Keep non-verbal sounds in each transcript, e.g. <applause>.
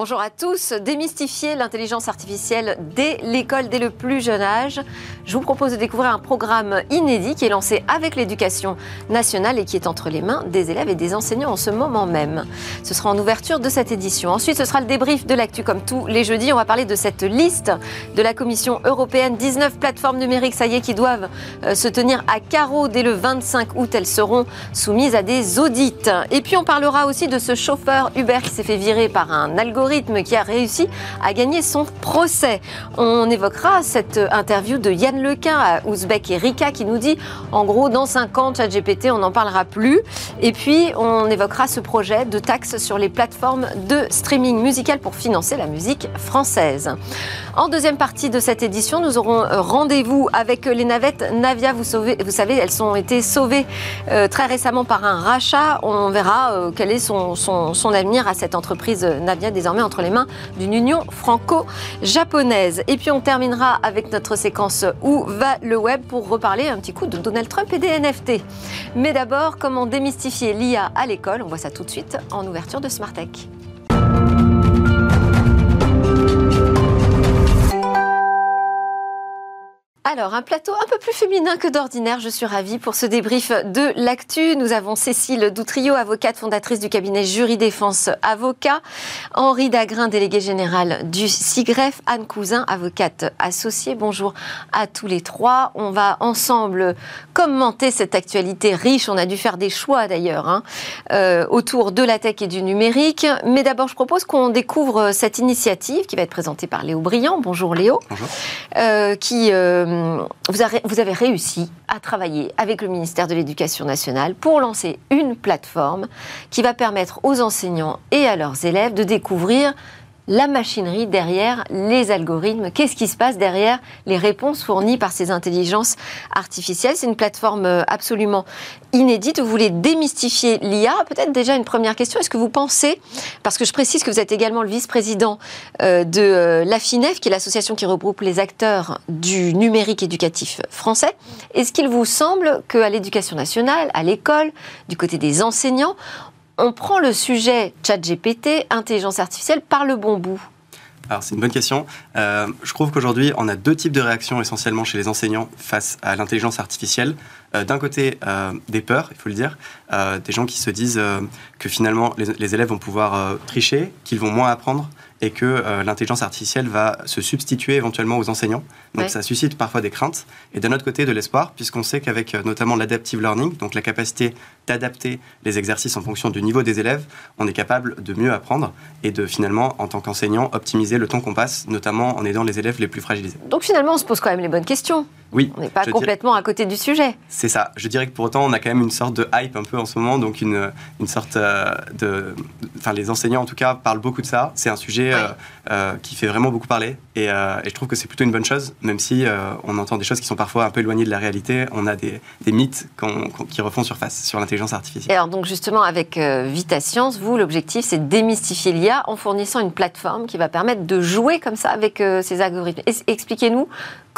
Bonjour à tous. Démystifier l'intelligence artificielle dès l'école, dès le plus jeune âge. Je vous propose de découvrir un programme inédit qui est lancé avec l'éducation nationale et qui est entre les mains des élèves et des enseignants en ce moment même. Ce sera en ouverture de cette édition. Ensuite, ce sera le débrief de l'actu comme tous les jeudis. On va parler de cette liste de la Commission européenne. 19 plateformes numériques, ça y est, qui doivent euh, se tenir à carreau dès le 25 août. Elles seront soumises à des audits. Et puis, on parlera aussi de ce chauffeur Uber qui s'est fait virer par un algorithme qui a réussi à gagner son procès. On évoquera cette interview de Yann Lequin à Ouzbek et Rika qui nous dit en gros dans 5 ans ChatGPT on n'en parlera plus et puis on évoquera ce projet de taxe sur les plateformes de streaming musical pour financer la musique française. En deuxième partie de cette édition, nous aurons rendez-vous avec les navettes Navia. Vous, savez, elles ont été sauvées euh, très récemment par un rachat. On verra euh, quel est son, avenir à cette entreprise Navia désormais entre les mains d'une union franco-japonaise. Et puis on terminera avec notre séquence Où va le web pour reparler un petit coup de Donald Trump et des NFT. Mais d'abord, comment démystifier l'IA à l'école? On voit ça tout de suite en ouverture de Smart Alors, un plateau un peu plus féminin que d'ordinaire, je suis ravie pour ce débrief de l'actu. Nous avons Cécile Doutrio, avocate fondatrice du cabinet Jury Défense Avocat, Henri Dagrin, délégué général du SIGREF, Anne Cousin, avocate associée. Bonjour à tous les trois. On va ensemble commenter cette actualité riche. On a dû faire des choix d'ailleurs hein, euh, autour de la tech et du numérique. Mais d'abord, je propose qu'on découvre cette initiative qui va être présentée par Léo Briand. Bonjour Léo. Bonjour. Euh, qui... Euh, vous, avez, réussi à travailler avec le ministère de l'Éducation nationale pour lancer une plateforme qui va permettre aux enseignants et à leurs élèves de découvrir la machinerie derrière les algorithmes. Qu'est-ce qui se passe derrière les réponses fournies par ces intelligences artificielles? C'est une plateforme euh, absolument inédite. Vous voulez démystifier l'IA. Peut-être déjà une première question. Est-ce que vous pensez, parce que je précise que vous êtes également le vice-président euh, de euh, l'AFINEF, qui est l'association qui regroupe les acteurs du numérique éducatif français, est-ce qu'il vous semble qu'à l'éducation nationale, à l'école, du côté des enseignants, on prend le sujet ChatGPT, intelligence artificielle, par le bon bout alors c'est une bonne question. Euh, je trouve qu'aujourd'hui, on a deux types de réactions essentiellement chez les enseignants face à l'intelligence artificielle. Euh, d'un côté, euh, des peurs, il faut le dire, des gens qui se disent que finalement les, les, élèves vont pouvoir tricher, qu'ils vont moins apprendre, et que euh, l'intelligence artificielle va se substituer éventuellement aux enseignants. Donc ça suscite parfois des craintes. Et d'un autre côté, de l'espoir, puisqu'on sait qu'avec euh, notamment l'adaptive learning, donc la capacité d'adapter les exercices en fonction du niveau des élèves, on est capable de mieux apprendre et de finalement, en tant qu'enseignant, optimiser le temps qu'on passe, notamment en aidant les élèves les plus fragilisés. Donc finalement, on se pose quand même les bonnes questions. Oui. On n'est pas complètement à côté du sujet. C'est ça. Je dirais que pour autant, on a quand même une sorte de hype un peu en ce moment, donc une, une sorte euh, de... Enfin, les enseignants, en tout cas, parlent beaucoup de ça. C'est un sujet euh, euh, qui fait vraiment beaucoup parler. Et, et je trouve que c'est plutôt une bonne chose, même si on entend des choses qui sont parfois un peu éloignées de la réalité. On a des, des mythes qui refont surface sur l'intelligence artificielle. Et alors, donc justement, avec Vita Science, vous, l'objectif, c'est de démystifier l'IA en fournissant une plateforme qui va permettre de jouer comme ça avec ces algorithmes. Expliquez-nous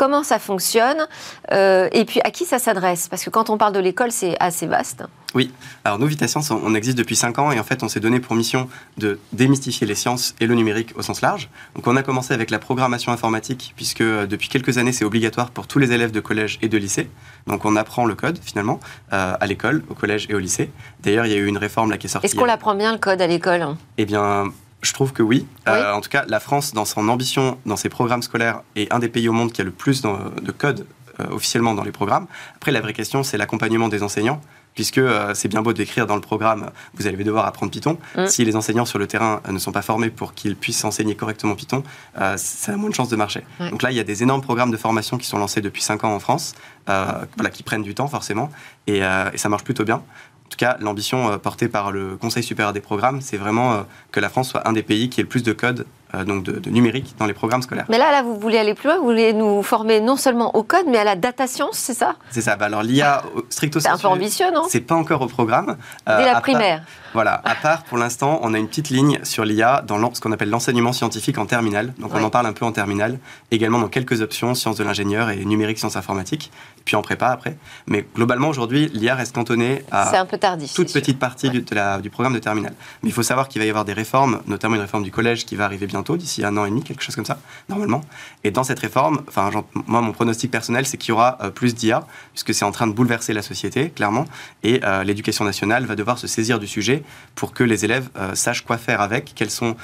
comment ça fonctionne euh, et puis à qui ça s'adresse Parce que quand on parle de l'école, c'est assez vaste. Oui, alors nous, Vita Science, on existe depuis 5 ans et en fait, on s'est donné pour mission de démystifier les sciences et le numérique au sens large. Donc, on a commencé avec la programmation informatique, puisque euh, depuis quelques années, c'est obligatoire pour tous les élèves de collège et de lycée. Donc, on apprend le code finalement euh, à l'école, au collège et au lycée. D'ailleurs, il y a eu une réforme là qui est sortie. Est-ce qu'on l'apprend bien le code à l'école Eh bien, je trouve que oui. Euh, en tout cas, la France, dans son ambition, dans ses programmes scolaires, est un des pays au monde qui a le plus de code euh, officiellement dans les programmes. Après, la vraie question, c'est l'accompagnement des enseignants puisque euh, c'est bien beau d'écrire dans le programme, vous allez devoir apprendre Python. Mm. Si les enseignants sur le terrain ne sont pas formés pour qu'ils puissent enseigner correctement Python, ça a moins de chances de marcher. Donc là, il y a des énormes programmes de formation qui sont lancés depuis 5 ans en France, voilà, qui prennent du temps forcément, et, et ça marche plutôt bien. En tout cas, l'ambition euh, portée par le Conseil supérieur des programmes, c'est vraiment euh, que la France soit un des pays qui ait le plus de code donc de, numérique dans les programmes scolaires. Mais là, là, vous voulez aller plus loin, vous voulez nous former non seulement au code, mais à la data science, c'est ça? C'est ça. Bah, alors l'IA, stricto C'est un peu ambitieux, non? C'est pas encore au programme. Dès la primaire. Voilà, à part pour l'instant, on a une petite ligne sur l'IA dans ce qu'on appelle l'enseignement scientifique en terminale. Donc on en parle un peu en terminale. Également dans quelques options, sciences de l'ingénieur et numérique, sciences informatiques. Puis en prépa après. Mais globalement aujourd'hui, l'IA reste cantonnée à un peu tardif, toute petite partie du, du, programme de terminale. Mais il faut savoir qu'il va y avoir des réformes, notamment une réforme du collège qui va arriver d'ici un an et demi, quelque chose comme ça, normalement. Et dans cette réforme, enfin, moi, mon pronostic personnel, c'est qu'il y aura euh, plus d'IA, puisque c'est en train de bouleverser la société, clairement. Et euh, l'éducation nationale va devoir se saisir du sujet pour que les élèves euh, sachent quoi faire avec, quels sont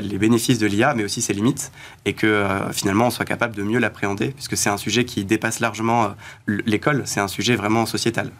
les bénéfices de l'IA, mais aussi ses limites, et que finalement on soit capable de mieux l'appréhender, puisque c'est un sujet qui dépasse largement l'école, c'est un sujet vraiment sociétal.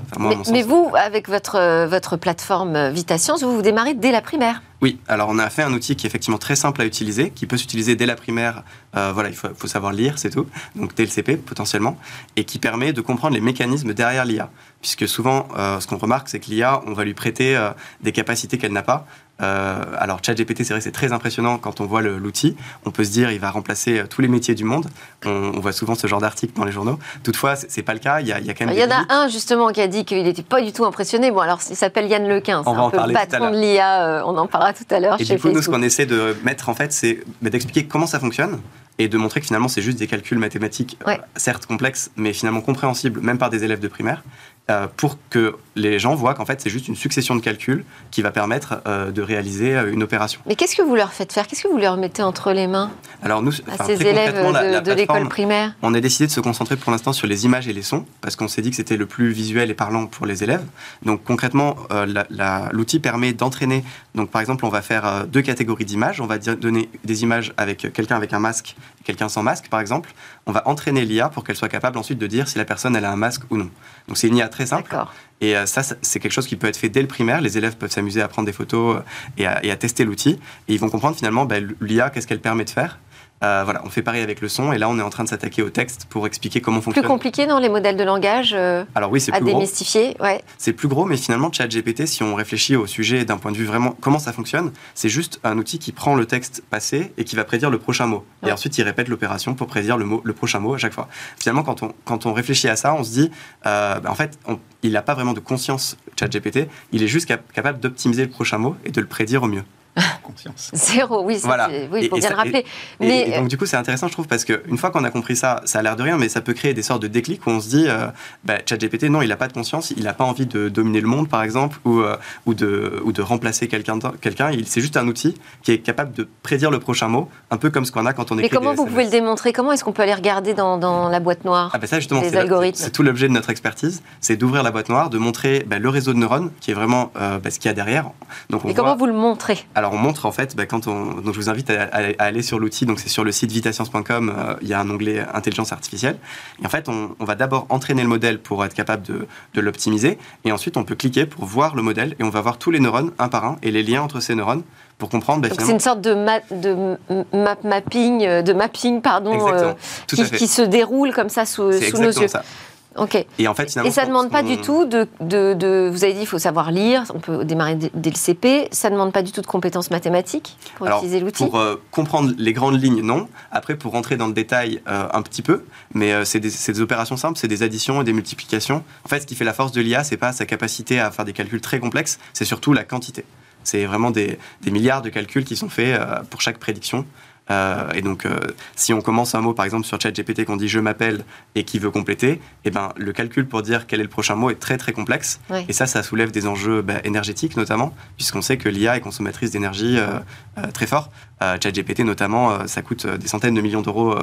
mais, vous, avec votre, votre plateforme VitaScience, vous vous démarrez dès la primaire oui, alors on a fait un outil qui est effectivement très simple à utiliser, qui peut s'utiliser dès la primaire. voilà, il faut, faut savoir lire, c'est tout. Donc dès le CP potentiellement, et qui permet de comprendre les mécanismes derrière l'IA puisque souvent, euh, ce qu'on remarque, c'est que l'IA, on va lui prêter euh, des capacités qu'elle n'a pas. Euh, alors, ChatGPT, c'est vrai c'est très impressionnant quand on voit l'outil. On peut se dire, il va remplacer tous les métiers du monde. On, voit souvent ce genre d'articles dans les journaux. Toutefois, c'est pas le cas. Il y a, quand même. Il y en a un justement qui a dit qu'il n'était pas du tout impressionné. Bon, alors, il s'appelle Yann Lequin. On va un peu le patron de l'IA. on en parlera tout à l'heure. Et du coup, nous, ce qu'on essaie de mettre en fait, c'est bah, d'expliquer comment ça fonctionne et de montrer que finalement c'est juste des calculs mathématiques, certes complexes, mais finalement compréhensibles même par des élèves de primaire, euh, pour que les gens voient qu'en fait c'est juste une succession de calculs qui va permettre euh, de réaliser euh, une opération. Mais qu'est-ce que vous leur faites faire? Qu'est-ce que vous leur mettez entre les mains? Alors nous, à ces élèves de, l'école primaire? On a décidé de se concentrer pour l'instant sur les images et les sons parce qu'on s'est dit que c'était le plus visuel et parlant pour les élèves. Donc concrètement, l'outil permet d'entraîner. Donc par exemple, on va faire deux catégories d'images. On va donner des images avec quelqu'un avec un masque et quelqu'un sans masque, par exemple. On va entraîner l'IA pour qu'elle soit capable ensuite de dire si la personne elle a un masque ou non. Donc c'est une IA très simple. Et euh, ça, c'est quelque chose qui peut être fait dès le primaire. Les élèves peuvent s'amuser à prendre des photos euh, et à, tester l'outil. Et ils vont comprendre finalement ben, l'IA, qu'est-ce qu'elle permet de faire. Euh, voilà, on fait pareil avec le son et là on est en train de s'attaquer au texte pour expliquer comment fonctionne. Plus compliqué dans les modèles de langage euh, Alors oui, c'est à démystifier. Ouais. C'est plus gros, mais finalement ChatGPT, si on réfléchit au sujet d'un point de vue vraiment comment ça fonctionne, c'est juste un outil qui prend le texte passé et qui va prédire le prochain mot. Et ensuite il répète l'opération pour prédire le, mot, le prochain mot à chaque fois. Finalement, quand on, quand on réfléchit à ça, on se dit, euh, bah, en fait, il n'a pas vraiment de conscience ChatGPT, il est juste capable d'optimiser le prochain mot et de le prédire au mieux. <laughs> Conscience. Zéro, oui, oui il faut bien le rappeler. mais... donc, du coup, c'est intéressant, je trouve, parce qu'une fois qu'on a compris ça, ça a l'air de rien, mais ça peut créer des sortes de déclics où on se dit, euh, bah, ChatGPT, non, il n'a pas de conscience, il n'a pas envie de dominer le monde, par exemple, ou, euh, ou, de, ou de remplacer quelqu'un. quelqu'un c'est juste un outil qui est capable de prédire le prochain mot, un peu comme ce qu'on a quand on écrit. Mais comment vous pouvez le démontrer? Comment est-ce qu'on peut aller regarder dans, dans la boîte noire ah, bah ça, justement, les algorithmes? C'est tout l'objet de notre expertise, c'est d'ouvrir la boîte noire, de montrer bah, le réseau de neurones, qui est vraiment euh, ce qu'il y a derrière. Donc, on Et comment vous le montrez? Alors, on montre en fait bah, quand on, donc je vous invite à, aller sur l'outil, donc c'est sur le site vitascience.com, euh, il y a un onglet intelligence artificielle. Et en fait, on, va d'abord entraîner le modèle pour être capable de, de l'optimiser, et ensuite on peut cliquer pour voir le modèle, et on va voir tous les neurones un par un, et les liens entre ces neurones pour comprendre. Bah, c'est une sorte de, de map mapping, euh, de mapping pardon, euh, qui, se déroule comme ça sous, sous nos yeux. Ça. Ok. Et en fait, ça ne demande pas du tout de, de, Vous avez dit, il faut savoir lire. On peut démarrer dès le CP. Ça ne demande pas du tout de compétences mathématiques pour utiliser l'outil. Pour euh, comprendre les grandes lignes, non. Après, pour rentrer dans le détail, euh, un petit peu. Mais euh, c'est des, des, opérations simples, c'est des additions et des multiplications. En fait, ce qui fait la force de l'IA, c'est pas sa capacité à faire des calculs très complexes, c'est surtout la quantité. C'est vraiment des, des, milliards de calculs qui sont faits pour chaque prédiction. Euh, et donc, euh, si on commence un mot, par exemple, sur ChatGPT, qu'on dit je m'appelle et qui veut compléter, eh ben, le calcul pour dire quel est le prochain mot est très très complexe. Et ça, ça soulève des enjeux bah, énergétiques notamment, puisqu'on sait que l'IA est consommatrice d'énergie euh, très fort. ChatGPT notamment, ça coûte des centaines de millions d'euros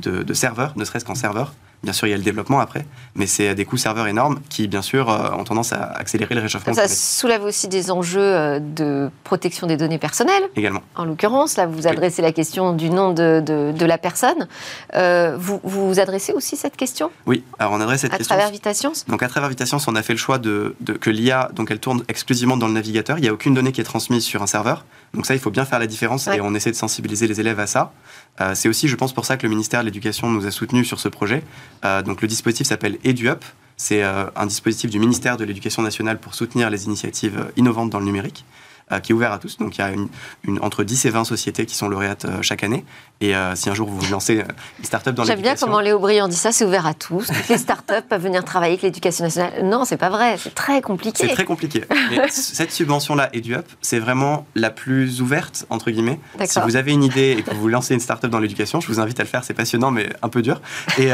de, de serveurs, ne serait-ce qu'en serveurs. Bien sûr, il y a le développement après, mais c'est des coûts serveurs énormes qui, bien sûr, euh, ont tendance à accélérer le réchauffement. Ça soulève aussi des enjeux euh, de protection des données personnelles. Également. En l'occurrence, là, vous adressez la question du nom de, de, la personne. Euh, vous, vous adressez aussi cette question Oui, alors on adresse cette à question. À travers VitaScience Donc à travers VitaScience, on a fait le choix de, que l'IA, donc elle tourne exclusivement dans le navigateur. Il n'y a aucune donnée qui est transmise sur un serveur. Donc ça, il faut bien faire la différence et on essaie de sensibiliser les élèves à ça. Euh, c'est aussi, je pense, pour ça que le ministère de l'Éducation nous a soutenus sur ce projet. Euh, donc le dispositif s'appelle EduUp. C'est euh, un dispositif du ministère de l'Éducation nationale pour soutenir les initiatives innovantes dans le numérique. Qui est ouvert à tous. Donc il y a une, entre 10 et 20 sociétés qui sont lauréates chaque année. Et si un jour vous lancez une start-up dans l'éducation... J'aime bien comment Léo Briand dit ça, c'est ouvert à tous. Toutes les start-up peuvent venir travailler avec l'éducation nationale. Non, c'est pas vrai, c'est très compliqué. C'est très compliqué. Mais <laughs> cette subvention-là, EduUp, c'est vraiment la plus ouverte, entre guillemets. Si vous avez une idée et que vous lancez une start-up dans l'éducation, je vous invite à le faire, c'est passionnant, mais un peu dur. Et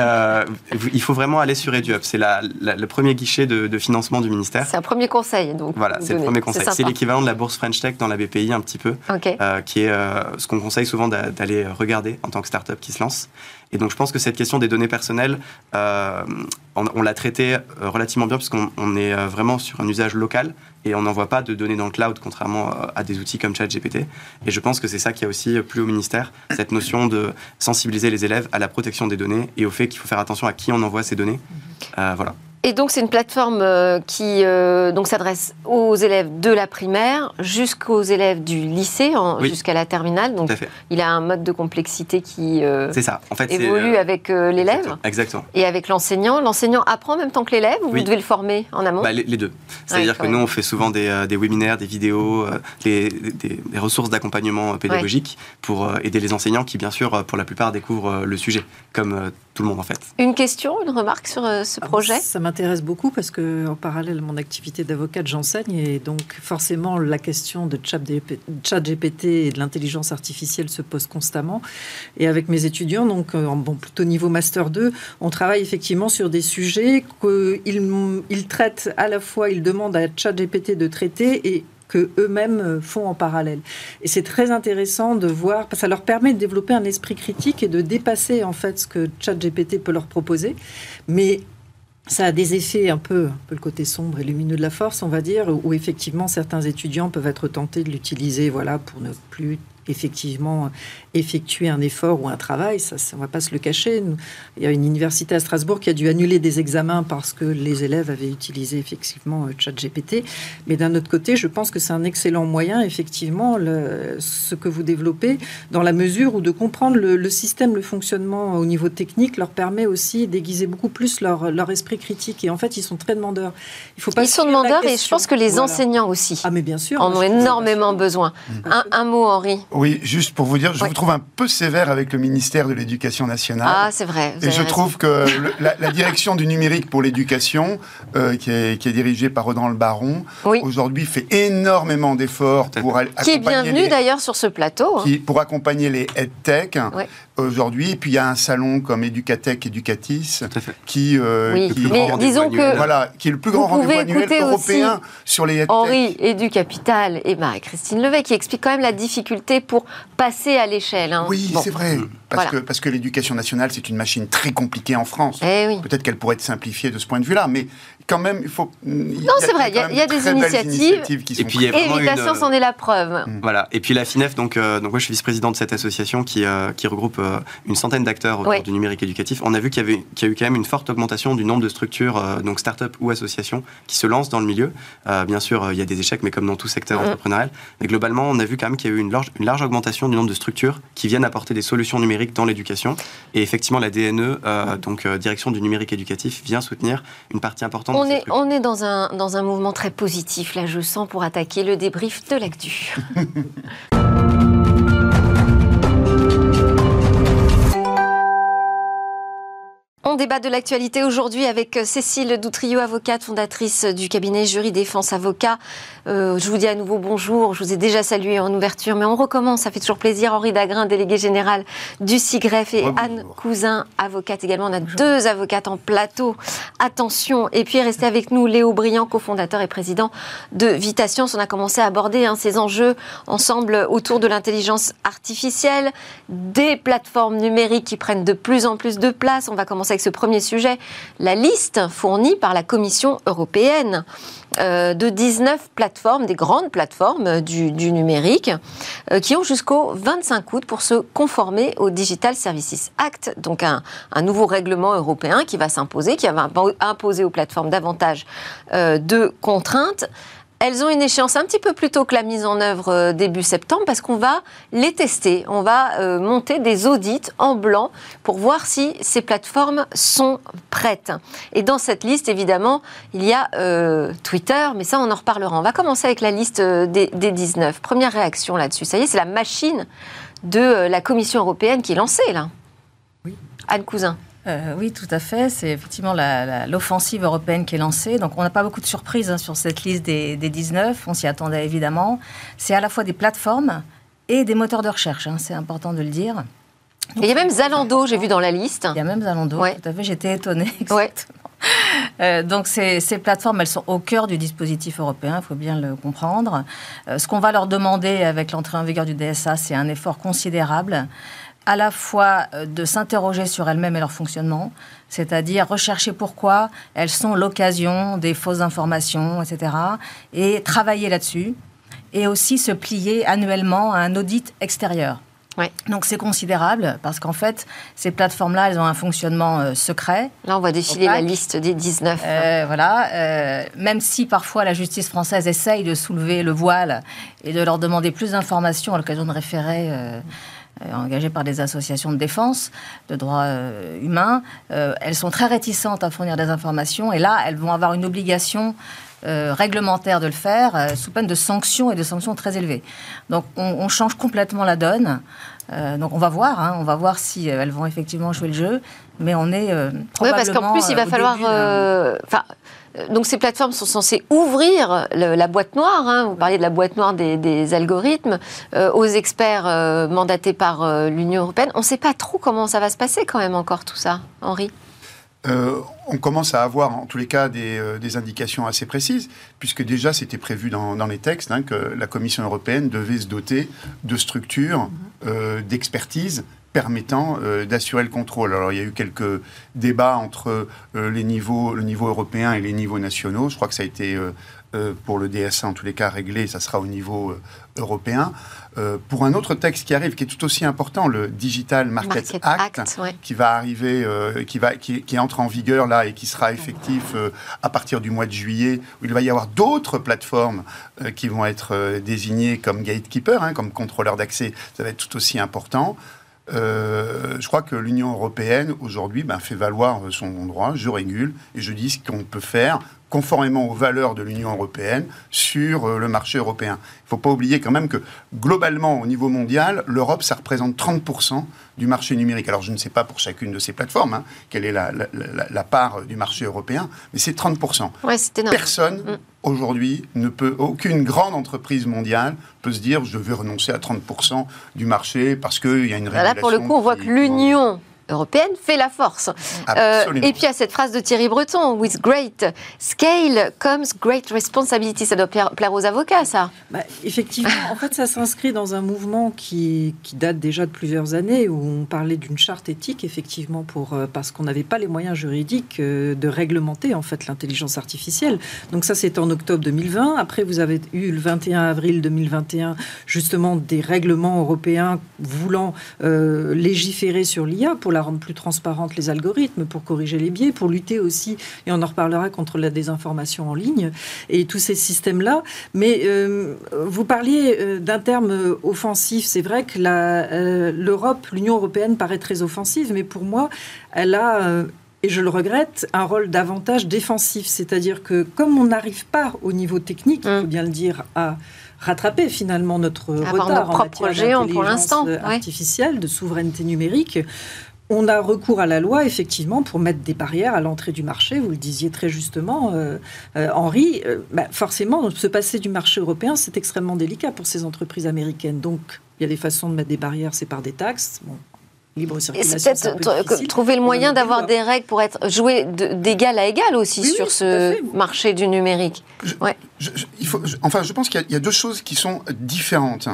il faut vraiment aller sur EduUp. C'est le premier guichet de, financement du ministère. C'est un premier conseil, donc. Voilà, c'est le premier conseil. C'est l'équivalent de la bourse French Tech dans la BPI, un petit peu, euh, qui est euh, ce qu'on conseille souvent d'aller regarder en tant que start-up qui se lance. Et donc, je pense que cette question des données personnelles, euh, on, l'a traitée relativement bien, puisqu'on est vraiment sur un usage local et on n'envoie pas de données dans le cloud, contrairement à des outils comme ChatGPT. Et je pense que c'est ça qui a aussi plu au ministère, cette notion de sensibiliser les élèves à la protection des données et au fait qu'il faut faire attention à qui on envoie ces données. voilà. Et donc c'est une plateforme euh, qui euh, donc s'adresse aux élèves de la primaire jusqu'aux élèves du lycée, jusqu'à la terminale. Donc il a un mode de complexité qui euh, ça. En fait, évolue avec l'élève. Exactement. Et avec l'enseignant. L'enseignant apprend en même temps que l'élève ou vous devez le former en amont? Bah, les, deux. C'est-à-dire que nous on fait souvent des, des webinaires, des vidéos, des, des, ressources d'accompagnement pédagogique pour aider les enseignants qui bien sûr pour la plupart découvrent le sujet comme tout le monde en fait. Une question, une remarque sur ce ah, projet? M'intéresse beaucoup parce que en parallèle à mon activité d'avocate, j'enseigne et donc forcément la question de chat GPT et de l'intelligence artificielle se pose constamment. Et avec mes étudiants, donc euh, en bon, plutôt niveau master 2, on travaille effectivement sur des sujets qu'ils ils traitent à la fois, ils demandent à chat GPT de traiter et que eux-mêmes euh, font en parallèle. Et c'est très intéressant de voir, parce que ça leur permet de développer un esprit critique et de dépasser en fait ce que ChatGPT peut leur proposer, mais ça a des effets un peu, un peu le côté sombre et lumineux de la force, on va dire, où effectivement certains étudiants peuvent être tentés de l'utiliser, voilà, pour ne plus effectivement effectuer un effort ou un travail, ça, on ne va pas se le cacher. Il y a une université à Strasbourg qui a dû annuler des examens parce que les élèves avaient utilisé effectivement euh, ChatGPT. Mais d'un autre côté, je pense que c'est un excellent moyen, effectivement, le, ce que vous développez, dans la mesure où de comprendre le, système, le fonctionnement au niveau technique leur permet aussi d'aiguiser beaucoup plus leur, leur, esprit critique. Et en fait, ils sont très demandeurs. Il faut pas ils sont demandeurs et je pense que les enseignants aussi ah, mais bien sûr, en ont énormément besoin. Un, un mot, Henri. Oui, juste pour vous dire, je vous trouve un peu sévère avec le ministère de l'Éducation nationale. Ah, c'est vrai. Et je trouve que la, direction du numérique pour l'éducation, euh, qui, est, qui, est, dirigée par Audran Le Baron, aujourd'hui fait énormément d'efforts pour accompagner. Qui est bienvenu d'ailleurs sur ce plateau. Hein. Qui, pour accompagner les EdTech. Oui aujourd'hui. Et puis il y a un salon comme Educatech, Educatis, qui, euh, oui. Mais disons que voilà, qui est le plus grand rendez-vous annuel européen sur les Henri Educapital et Marie-Christine Levet qui explique quand même la difficulté pour passer à l'échelle. Hein. Oui, c'est vrai. Parce que, parce que l'éducation nationale, c'est une machine très compliquée en France. Eh Peut-être qu'elle pourrait être simplifiée de ce point de vue-là, mais quand même, il faut. Non, c'est vrai, il y, a, des initiatives. qui sont et puis, et la science en est la preuve. Mm. Voilà. Et puis la FINEF, donc, euh, donc moi je suis vice-président de cette association qui, euh, qui regroupe euh, une centaine d'acteurs autour du numérique éducatif. On a vu qu'il y, avait, qu'il y a eu quand même une forte augmentation du nombre de structures, donc start-up ou associations, qui se lancent dans le milieu. bien sûr, il y a des échecs, mais comme dans tout secteur mm. entrepreneurial. Mais globalement, on a vu quand même qu'il y a eu une large, une large augmentation du nombre de structures qui viennent apporter des solutions numériques dans l'éducation. Et effectivement, la DNE, donc direction du numérique éducatif, vient soutenir une partie importante on est, On est dans dans un, dans un mouvement très positif, là, je sens, pour attaquer le débrief de l'actu. <laughs> On débat de l'actualité aujourd'hui avec euh, Cécile Doutrieux, avocate, fondatrice du cabinet Jury Défense Avocat. Euh, je vous dis à nouveau bonjour. Je vous ai déjà salué en ouverture, mais on recommence. Ça fait toujours plaisir. Henri Dagrin, délégué général du CIGREF et Anne Cousin, avocate également. On a deux avocates en plateau. Attention. Et puis, restez avec nous Léo Briand, cofondateur et président de Vitascience. On a commencé à aborder hein, ces enjeux ensemble autour de l'intelligence artificielle, des plateformes numériques qui prennent de plus en plus de place. On va commencer avec ce premier sujet, la liste fournie par la Commission européenne euh, de 19 plateformes, des grandes plateformes du, numérique, euh, qui ont jusqu'au 25 août pour se conformer au Digital Services Act, donc un, nouveau règlement européen qui va s'imposer, qui va imposer aux plateformes davantage euh, de contraintes. Elles ont une échéance un petit peu plus tôt que la mise en œuvre euh, début septembre parce qu'on va les tester. On va euh, monter des audits en blanc pour voir si ces plateformes sont prêtes. Et dans cette liste, évidemment, il y a euh, Twitter, mais ça, on en reparlera. On va commencer avec la liste des, des 19. Première réaction là-dessus. Ça y est, c'est la machine de la Commission européenne qui est lancée, là. Oui. Anne Cousin. Euh, oui, tout à fait. C'est effectivement l'offensive européenne qui est lancée. Donc, on n'a pas beaucoup de surprises hein, sur cette liste des, 19. On s'y attendait évidemment. C'est à la fois des plateformes et des moteurs de recherche. Hein, c'est important de le dire. il y a même Zalando, j'ai vu dans la liste. Il y a même Zalando, tout à fait. J'étais étonnée. <laughs> Euh, donc ces, plateformes, elles sont au cœur du dispositif européen, il faut bien le comprendre. Euh, ce qu'on va leur demander avec l'entrée en vigueur du DSA, c'est un effort considérable à la fois euh, de s'interroger sur elles-mêmes et leur fonctionnement, c'est-à-dire rechercher pourquoi elles sont l'occasion des fausses informations, etc., et travailler là-dessus, et aussi se plier annuellement à un audit extérieur. Donc c'est considérable parce qu'en fait, ces plateformes-là, elles ont un fonctionnement euh, secret. Là, on va défiler la liste des 19. Euh, voilà. même si parfois la justice française essaye de soulever le voile et de leur demander plus d'informations à l'occasion de référer euh, engagées par des associations de défense de droits euh, humains, euh, elles sont très réticentes à fournir des informations et là, elles vont avoir une obligation réglementaire de le faire sous peine de sanctions et de sanctions très élevées. Donc on, change complètement la donne. donc on va voir, hein, on va voir si elles vont effectivement jouer le jeu, mais on est probablement. Oui, parce qu'en plus il va falloir. Enfin, euh, donc ces plateformes sont censées ouvrir la boîte noire, hein, vous parliez de la boîte noire des, algorithmes, euh, aux experts euh, mandatés par l'Union européenne. On ne sait pas trop comment ça va se passer quand même encore tout ça, Henri. On commence à avoir en tous les cas des, indications assez précises, puisque déjà c'était prévu dans, les textes hein, que la Commission européenne devait se doter de structures d'expertise permettant euh, d'assurer le contrôle. Alors il y a eu quelques débats entre euh, les niveaux, le niveau européen et les niveaux nationaux. Je crois que ça a été euh, pour le DSA en tous les cas réglé, ça sera au niveau européen. pour un autre texte qui arrive, qui est tout aussi important, le Digital Market, Act, qui va arriver, qui, va, qui, entre en vigueur là et qui sera effectif à partir du mois de juillet, où il va y avoir d'autres plateformes qui vont être désignées comme gatekeeper, hein, comme contrôleurs d'accès. Ça va être tout aussi important. Euh, je crois que l'Union européenne, aujourd'hui, ben, fait valoir son droit. Je régule et je dis ce qu'on peut faire conformément aux valeurs de l'Union européenne sur euh, le marché européen. Il ne faut pas oublier quand même que globalement, au niveau mondial, l'Europe, ça représente 30% du marché numérique. Alors je ne sais pas pour chacune de ces plateformes hein, quelle est la, part du marché européen, mais c'est 30%. Ouais, Personne mm. aujourd'hui ne peut, aucune grande entreprise mondiale peut se dire je vais renoncer à 30% du marché parce qu'il y a une régulation. Là, pour le coup, on voit que l'Union européenne fait la force. Euh, et puis à cette phrase de Thierry Breton, with great scale comes great responsibility. Ça doit plaire, aux avocats, ça. Bah, effectivement, en fait, ça s'inscrit dans un mouvement qui, qui, date déjà de plusieurs années, où on parlait d'une charte éthique, effectivement, pour, euh, parce qu'on n'avait pas les moyens juridiques euh, de réglementer en fait l'intelligence artificielle. Donc ça, c'est en octobre 2020. Après, vous avez eu le 21 avril 2021, justement, des règlements européens voulant légiférer sur l'IA pour la rendre plus transparente les algorithmes, pour corriger les biais, pour lutter aussi, et on en reparlera, contre la désinformation en ligne et tous ces systèmes-là. Mais euh, vous parliez euh, d'un terme offensif. C'est vrai que euh, l'Europe, l'Union européenne paraît très offensive, mais pour moi, elle a et je le regrette, un rôle davantage défensif. C'est-à-dire que comme on n'arrive pas au niveau technique, il faut mmh. bien le dire, à rattraper finalement notre retard en matière pour l'instant artificielle, de souveraineté numérique, on a recours à la loi, effectivement, pour mettre des barrières à l'entrée du marché. Vous le disiez très justement, euh, euh, Henri. Euh, bah, forcément, se passer du marché européen, c'est extrêmement délicat pour ces entreprises américaines. Donc, il y a des façons de mettre des barrières, c'est par des taxes. Bon, libre circulation. C'est peut-être trouver le moyen d'avoir des règles pour être joué d'égal à égal aussi sur ce marché du numérique. ouais. il faut, enfin, je pense qu'il y, a deux choses qui sont différentes.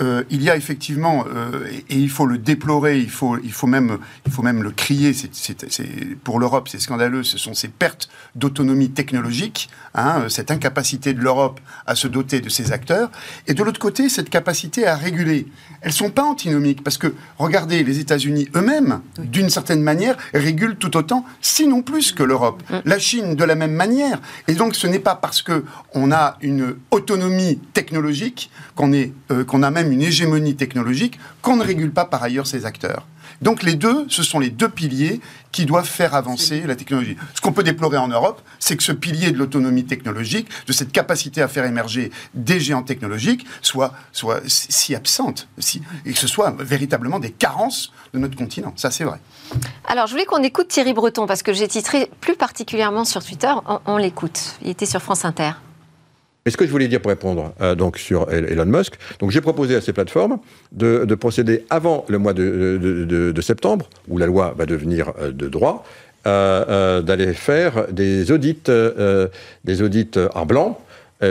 Euh, il y a effectivement, euh, et, il faut le déplorer, il faut, il faut, même, il faut même le crier, c'est, pour l'Europe c'est scandaleux, ce sont ces pertes d'autonomie technologique, hein, cette incapacité de l'Europe à se doter de ses acteurs, et de l'autre côté, cette capacité à réguler. Elles ne sont pas antinomiques, parce que, regardez, les États-Unis eux-mêmes, d'une certaine manière, régulent tout autant, sinon plus que l'Europe. Mm. La Chine, de la même manière. Et donc, ce n'est pas parce qu'on a une autonomie technologique qu'on est, euh, qu'on a même une hégémonie technologique qu'on ne régule pas par ailleurs ces acteurs. Donc les deux, ce sont les deux piliers qui doivent faire avancer la technologie. Ce qu'on peut déplorer en Europe, c'est que ce pilier de l'autonomie technologique, de cette capacité à faire émerger des géants technologiques, soit, soit si absente, si, et que ce soit véritablement des carences de notre continent. Ça, c'est vrai. Alors, je voulais qu'on écoute Thierry Breton, parce que j'ai titré plus particulièrement sur Twitter, on l'écoute. Il était sur France Inter. Mais ce que je voulais dire pour répondre euh, donc sur Elon Musk, donc j'ai proposé à ces plateformes de, procéder avant le mois de, septembre, où la loi va devenir euh, de droit, euh, d'aller faire des audits, des audits en blanc,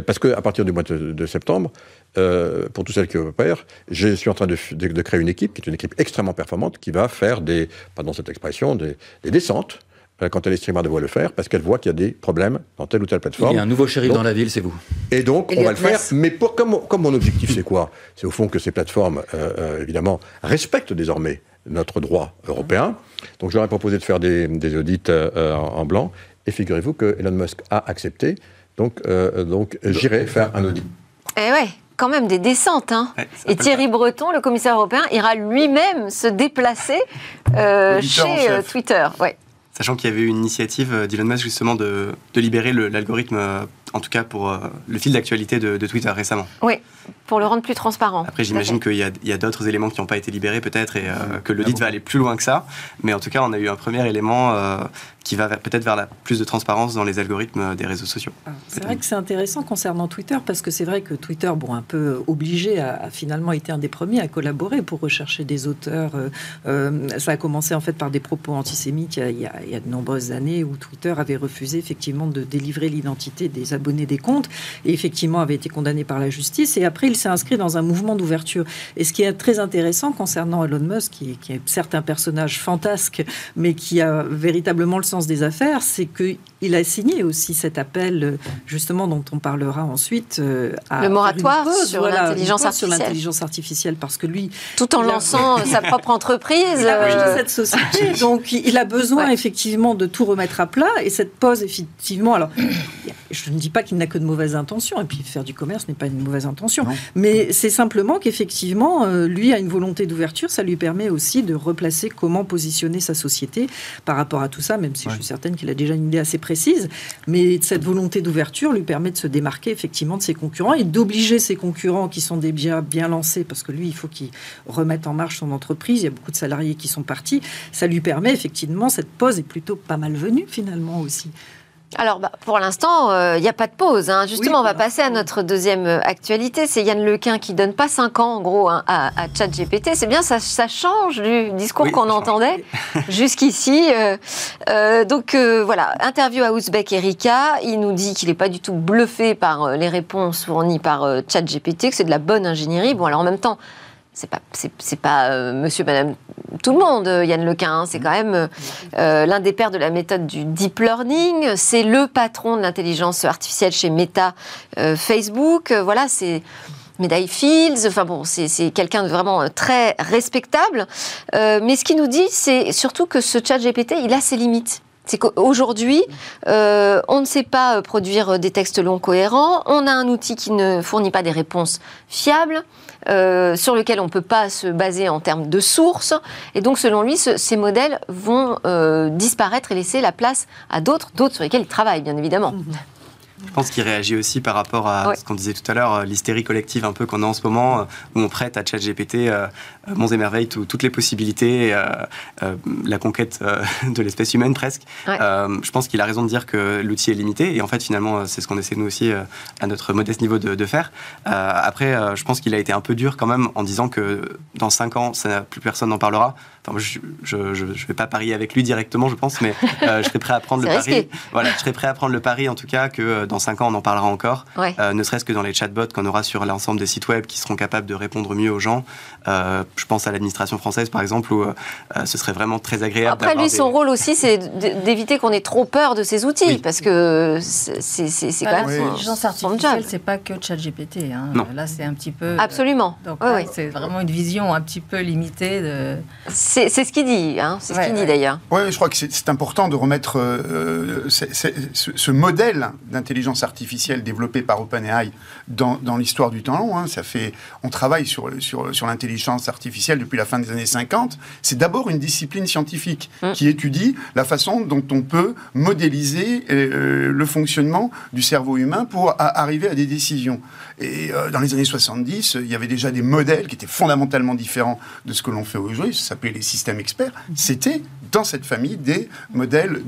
parce qu'à partir du mois de, septembre, pour tous celles qui opèrent, je suis en train de, créer une équipe qui est une équipe extrêmement performante qui va faire des, pardon cette expression, des descentes euh, quand les streamers devront le faire, parce qu'elle voit qu'il y a des problèmes dans telle ou telle plateforme. Il y a un nouveau shérif dans la ville, c'est vous. Et donc, on va le faire. Mais pour, comme, comme mon objectif, c'est quoi? C'est au fond que ces plateformes, euh, euh, évidemment, respectent désormais notre droit européen. Donc, je leur ai proposé de faire des, audits en, blanc. Et figurez-vous que Elon Musk a accepté. Donc, donc j'irai faire un audit. Eh ouais quand même des descentes. Hein. et Thierry Breton, le commissaire européen, ira lui-même se déplacer chez Twitter. Ouais. Sachant qu'il y avait eu une initiative euh, d'Elon Musk justement de, de libérer l'algorithme euh, en tout cas pour euh, le fil d'actualité de, Twitter récemment. Oui, pour le rendre plus transparent. Après, j'imagine qu'il y a, d'autres éléments qui n'ont pas été libérés peut-être et euh, que l'audit va aller plus loin que ça. Mais en tout cas, on a eu un premier élément euh, qui va peut-être vers la plus de transparence dans les algorithmes des réseaux sociaux. Ah, c'est vrai que c'est intéressant concernant Twitter parce que c'est vrai que Twitter, bon, un peu obligé, a, finalement été un des premiers à collaborer pour rechercher des auteurs. ça a commencé en fait par des propos antisémites il y, a, il y a de nombreuses années où Twitter avait refusé effectivement de délivrer l'identité des abonné des comptes et effectivement avait été condamné par la justice. Et après, il s'est inscrit dans un mouvement d'ouverture. Et ce qui est très intéressant concernant Elon Musk, qui, qui est certes un personnage fantasque, mais qui a véritablement le sens des affaires, c'est qu'il a signé aussi cet appel, justement, dont on parlera ensuite. Euh, à le moratoire sur l'intelligence artificielle. Sur l'intelligence artificielle, parce que lui. Tout en lançant sa propre <laughs> entreprise. Il euh, cette société. <laughs> donc, il a besoin effectivement de tout remettre à plat. Et cette pause, effectivement. Alors, je ne dis pas qu'il n'a que de mauvaises intentions, et puis faire du commerce n'est pas une mauvaise intention, mais c'est simplement qu'effectivement, euh, lui a une volonté d'ouverture, ça lui permet aussi de replacer comment positionner sa société par rapport à tout ça, même si je suis certaine qu'il a déjà une idée assez précise, mais cette volonté d'ouverture lui permet de se démarquer effectivement de ses concurrents et d'obliger ses concurrents qui sont déjà bien lancés, parce que lui, il faut qu'il remette en marche son entreprise, il y a beaucoup de salariés qui sont partis, ça lui permet effectivement, cette pause est plutôt pas mal venue finalement aussi. Alors, bah, pour l'instant, il euh, n'y a pas de pause. Hein. Justement, on va passer à notre deuxième euh, actualité. C'est Yann Lequin qui donne pas 5 ans, en gros, hein, à, à ChatGPT. C'est bien, ça, ça, change du discours qu'on entendait <laughs> jusqu'ici. Euh, donc, voilà, interview à Ouzbek Erika. Il nous dit qu'il n'est pas du tout bluffé par les réponses fournies par ChatGPT, que c'est de la bonne ingénierie. Bon, alors en même temps, c'est pas c'est pas euh, monsieur madame tout le monde euh, Yann Lequin hein. c'est quand même euh, l'un des pères de la méthode du deep learning. C'est le patron de l'intelligence artificielle chez Meta Facebook. Voilà c'est médaille Fields. Enfin bon c'est quelqu'un de vraiment très respectable. Mais ce qu'il nous dit c'est surtout que ce chat GPT il a ses limites c'est qu'aujourd'hui, on ne sait pas produire des textes longs cohérents, on a un outil qui ne fournit pas des réponses fiables, euh, sur lequel on ne peut pas se baser en termes de sources. Et donc, selon lui, ces modèles vont euh, disparaître et laisser la place à d'autres, d'autres sur lesquels il travaille, bien évidemment. Mhm. Je pense qu'il réagit aussi par rapport à ce qu'on disait tout à l'heure, euh, l'hystérie collective un peu qu'on a en ce moment, où on prête à ChatGPT euh, monts et merveilles, toutes les possibilités, la conquête <laughs> de l'espèce humaine presque. je pense qu'il a raison de dire que l'outil est limité, et en fait, finalement, c'est ce qu'on essaie nous aussi, à notre modeste niveau, de, de faire. après, je pense qu'il a été un peu dur quand même en disant que dans 5 ans, ça, plus personne n'en parlera. Enfin, je ne vais pas parier avec lui directement, je pense, mais je serais prêt à prendre <laughs> le pari. Voilà, je serais prêt à prendre le pari, en tout cas, que dans 5 ans, on en parlera encore. ne serait-ce que dans les chatbots qu'on aura sur l'ensemble des sites web qui seront capables de répondre mieux aux gens. je pense à l'administration française, par exemple, où ce serait vraiment très agréable. Après, lui, son rôle aussi, c'est d'éviter qu'on ait trop peur de ces outils, parce que c'est quand même L'intelligence artificielle, c'est pas que ChatGPT. Hein. Là, c'est un petit peu. Absolument. Donc, c'est vraiment une vision un petit peu limitée de. C'est ce qu'il dit, hein. c'est ce qu'il dit d'ailleurs. Oui, je crois que c'est important de remettre euh, ce, modèle d'intelligence artificielle développé par OpenAI dans, dans l'histoire du temps long. Hein. Ça fait, on travaille sur, sur, sur l'intelligence artificielle depuis la fin des années 50. C'est d'abord une discipline scientifique mm. qui étudie la façon dont on peut modéliser euh, le fonctionnement du cerveau humain pour arriver à des décisions. Et euh, dans les années 70, il y avait déjà des modèles qui étaient fondamentalement différents de ce que l'on fait aujourd'hui. Ça s'appelait les systèmes experts. C'était dans cette famille des modèles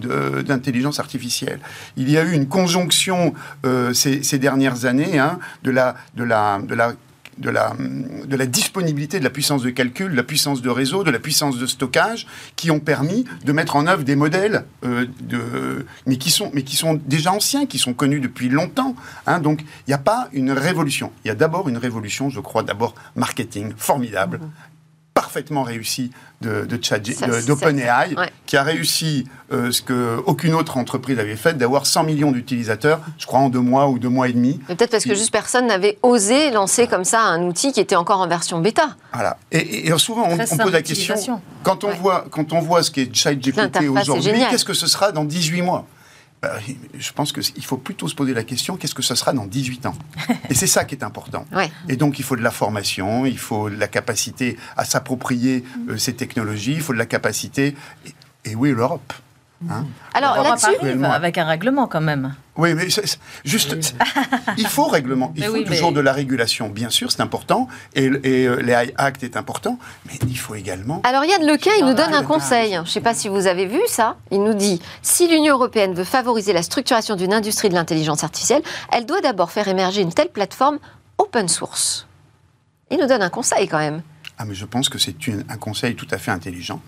d'intelligence artificielle. Il y a eu une conjonction euh, ces, dernières années hein, de, la, de la de la, de la disponibilité de la puissance de calcul, de la puissance de réseau, de la puissance de stockage, qui ont permis de mettre en œuvre des modèles, euh, de, mais, qui sont, mais qui sont déjà anciens, qui sont connus depuis longtemps. Hein. donc il n'y a pas une révolution. Il y a d'abord une révolution, je crois, d'abord marketing, formidable, mmh parfaitement réussi de, d'OpenAI, qui a réussi euh, ce qu'aucune autre entreprise avait fait, d'avoir 100 millions d'utilisateurs, je crois en deux mois ou deux mois et demi. Peut-être parce que juste personne n'avait osé lancer comme ça un outil qui était encore en version bêta. Voilà. Et, souvent, on, pose la question, quand on, voit, quand on voit ce qu'est ChatGPT aujourd'hui, qu'est-ce que ce sera dans 18 mois? Bah, je pense qu'il faut plutôt se poser la question qu'est-ce que ce sera dans 18 ans? <laughs> Et c'est ça qui est important. Et donc, il faut de la formation, il faut de la capacité à s'approprier euh, ces technologies, il faut de la capacité. Et, et oui, l'Europe. Hein Alors là-dessus, avec un règlement quand même. Oui, mais juste, il faut règlement, il faut toujours de la régulation, bien sûr, c'est important, et, et euh, les Act est important, mais il faut également. Alors Yann Lequin, il nous donne un conseil. Je ne sais pas si vous avez vu ça. Il nous dit si l'Union européenne veut favoriser la structuration d'une industrie de l'intelligence artificielle, elle doit d'abord faire émerger une telle plateforme open source. Il nous donne un conseil quand même. Ah, mais je pense que c'est un conseil tout à fait intelligent.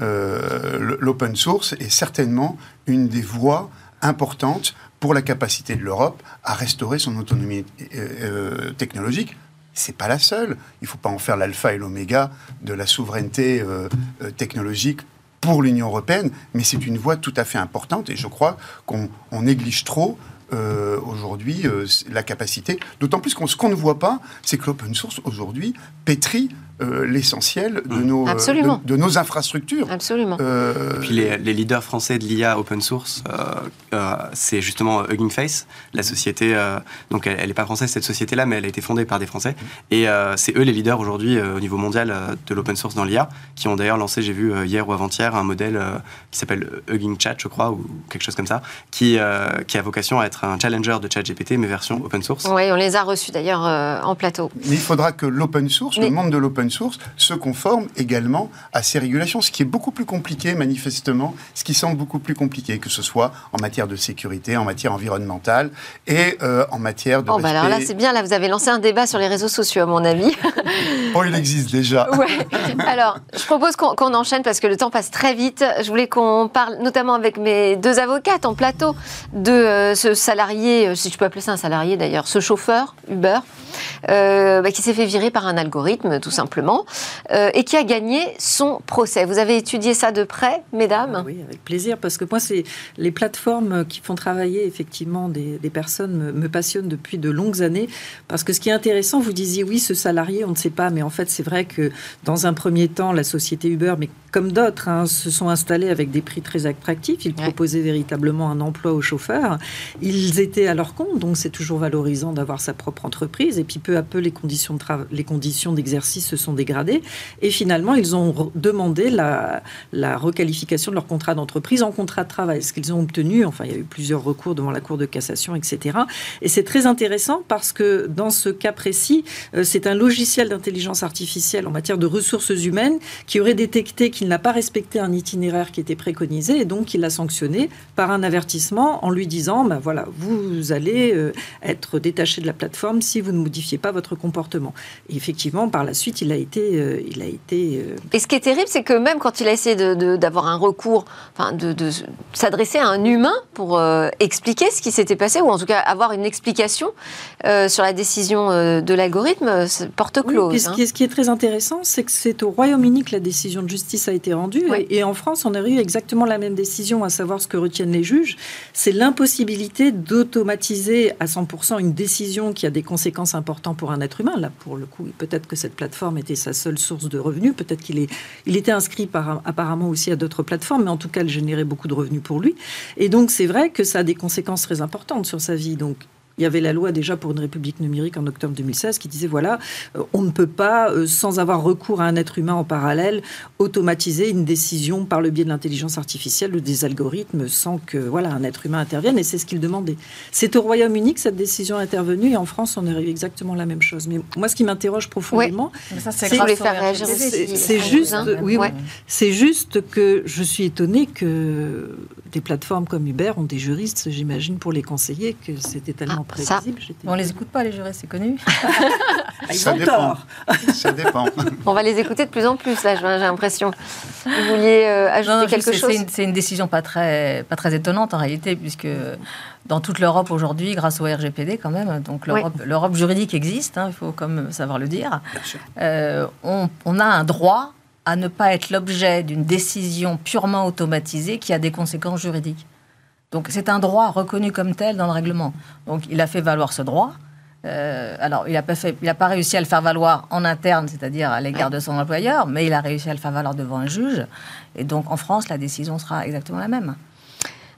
Euh, l'open source est certainement une des voies importantes pour la capacité de l'Europe à restaurer son autonomie euh, euh, technologique. C'est pas la seule. Il ne faut pas en faire l'alpha et l'oméga de la souveraineté technologique pour l'Union européenne, mais c'est une voie tout à fait importante et je crois qu'on néglige trop aujourd'hui la capacité. D'autant plus qu'on qu'on ne voit pas, c'est que l'open source aujourd'hui pétrit euh, l'essentiel de, nos, euh, de, nos infrastructures. Absolument. Euh, puis les, leaders français de l'IA open source, c'est justement Hugging Face, la société. donc elle n'est pas française cette société-là, mais elle a été fondée par des Français. Et c'est eux les leaders aujourd'hui au niveau mondial de l'open source dans l'IA, qui ont d'ailleurs lancé, j'ai vu hier ou avant-hier, un modèle qui s'appelle Hugging Chat, je crois, ou quelque chose comme ça, qui, qui a vocation à être un challenger de ChatGPT, mais version open source. Oui, on les a reçus d'ailleurs en plateau. Mais il faudra que l'open source, le monde de l'open source se conforme également à ces régulations, ce qui est beaucoup plus compliqué manifestement, ce qui semble beaucoup plus compliqué, que ce soit en matière de sécurité, en matière environnementale et euh, en matière de... Bah alors là c'est bien, là vous avez lancé un débat sur les réseaux sociaux à mon avis. <laughs> oh il existe déjà. <laughs> Alors je propose qu'on enchaîne parce que le temps passe très vite. Je voulais qu'on parle notamment avec mes deux avocates en plateau de euh, ce salarié, euh, si je peux appeler ça un salarié d'ailleurs, ce chauffeur Uber, bah, qui s'est fait virer par un algorithme tout simplement euh, et qui a gagné son procès. Vous avez étudié ça de près, mesdames? Oui, avec plaisir, parce que moi, c'est les plateformes qui font travailler effectivement des, personnes me, me, passionnent depuis de longues années, parce que ce qui est intéressant, vous disiez oui, ce salarié, on ne sait pas, mais en fait, c'est vrai que dans un premier temps, la société Uber, mais comme d'autres, hein, se sont installés avec des prix très attractifs. Ils proposaient véritablement un emploi aux chauffeurs. Ils étaient à leur compte, donc c'est toujours valorisant d'avoir sa propre entreprise. Et puis peu à peu, les conditions de les conditions d'exercice se sont dégradées. Et finalement, ils ont demandé la, requalification de leur contrat d'entreprise en contrat de travail, ce qu'ils ont obtenu. Enfin, il y a eu plusieurs recours devant la Cour de cassation, etc. Et c'est très intéressant parce que dans ce cas précis, euh, c'est un logiciel d'intelligence artificielle en matière de ressources humaines qui aurait détecté il n'a pas respecté un itinéraire qui était préconisé et donc il l'a sanctionné par un avertissement en lui disant ben voilà, vous allez euh, être détaché de la plateforme si vous ne modifiez pas votre comportement. Et effectivement, par la suite, il il a été, il a été. Et ce qui est terrible, c'est que même quand il a essayé d'avoir un recours, enfin de, s'adresser à un humain pour expliquer ce qui s'était passé, ou en tout cas avoir une explication sur la décision de l'algorithme, porte close. Hein. ce, qui est, très intéressant, c'est que c'est au Royaume-Uni que la décision de justice a été rendue, et, en France, on a eu exactement la même décision, à savoir ce que retiennent les juges. C'est l'impossibilité d'automatiser à 100% une décision qui a des conséquences importantes pour un être humain. Là, pour le coup, peut-être que cette plateforme était sa seule source de revenus, peut-être qu'il est, il était inscrit par, apparemment aussi à d'autres plateformes, mais en tout cas, elle générait beaucoup de revenus pour lui. Et donc, c'est vrai que ça a des conséquences très importantes sur sa vie. Donc, il y avait la loi déjà pour une république numérique en octobre 2016 qui disait voilà, euh, on ne peut pas, euh, sans avoir recours à un être humain en parallèle, automatiser une décision par le biais de l'intelligence artificielle ou des algorithmes sans que voilà un être humain intervienne. Et c'est ce qu'il demandait. C'est au Royaume-Uni que cette décision est intervenue et en France, on arrive exactement la même chose. Mais moi, ce qui m'interroge profondément, c'est c'est juste, oui, oui, c'est juste que je suis étonnée que des plateformes comme Uber ont des juristes, j'imagine, pour les conseiller, que c'était tellement prévisible. On les écoute pas, les juristes, c'est connu. <laughs> ça, dépend. ça <laughs> dépend. On va les écouter de plus en plus, là, j'ai l'impression. Vous vouliez euh, ajouter quelque chose C'est une, décision pas très, pas très étonnante, en réalité, puisque dans toute l'Europe aujourd'hui, grâce au RGPD quand même, donc l'Europe juridique existe, hein, il faut comme savoir le dire, euh, on, on a un droit à ne pas être l'objet d'une décision purement automatisée qui a des conséquences juridiques. Donc c'est un droit reconnu comme tel dans le règlement. Donc il a fait valoir ce droit. Euh, alors, il n'a pas, pas réussi à le faire valoir en interne, c'est-à-dire à, l'égard de son employeur, mais il a réussi à le faire valoir devant un juge. Et donc, en France, la décision sera exactement la même.